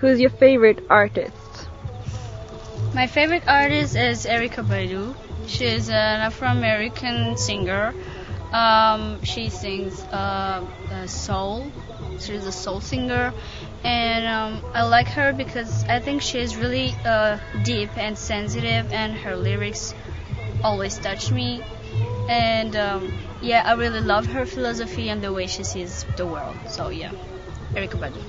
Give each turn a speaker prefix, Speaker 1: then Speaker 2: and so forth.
Speaker 1: Who's your favorite artist?
Speaker 2: My favorite artist is Erykah Badu. She is an Afro-American singer. Um, she sings uh, soul. She's a soul singer, and um, I like her because I think she is really uh, deep and sensitive, and her lyrics always touch me. And um, yeah, I really love her philosophy and the way she sees the world. So yeah, Erykah Badu.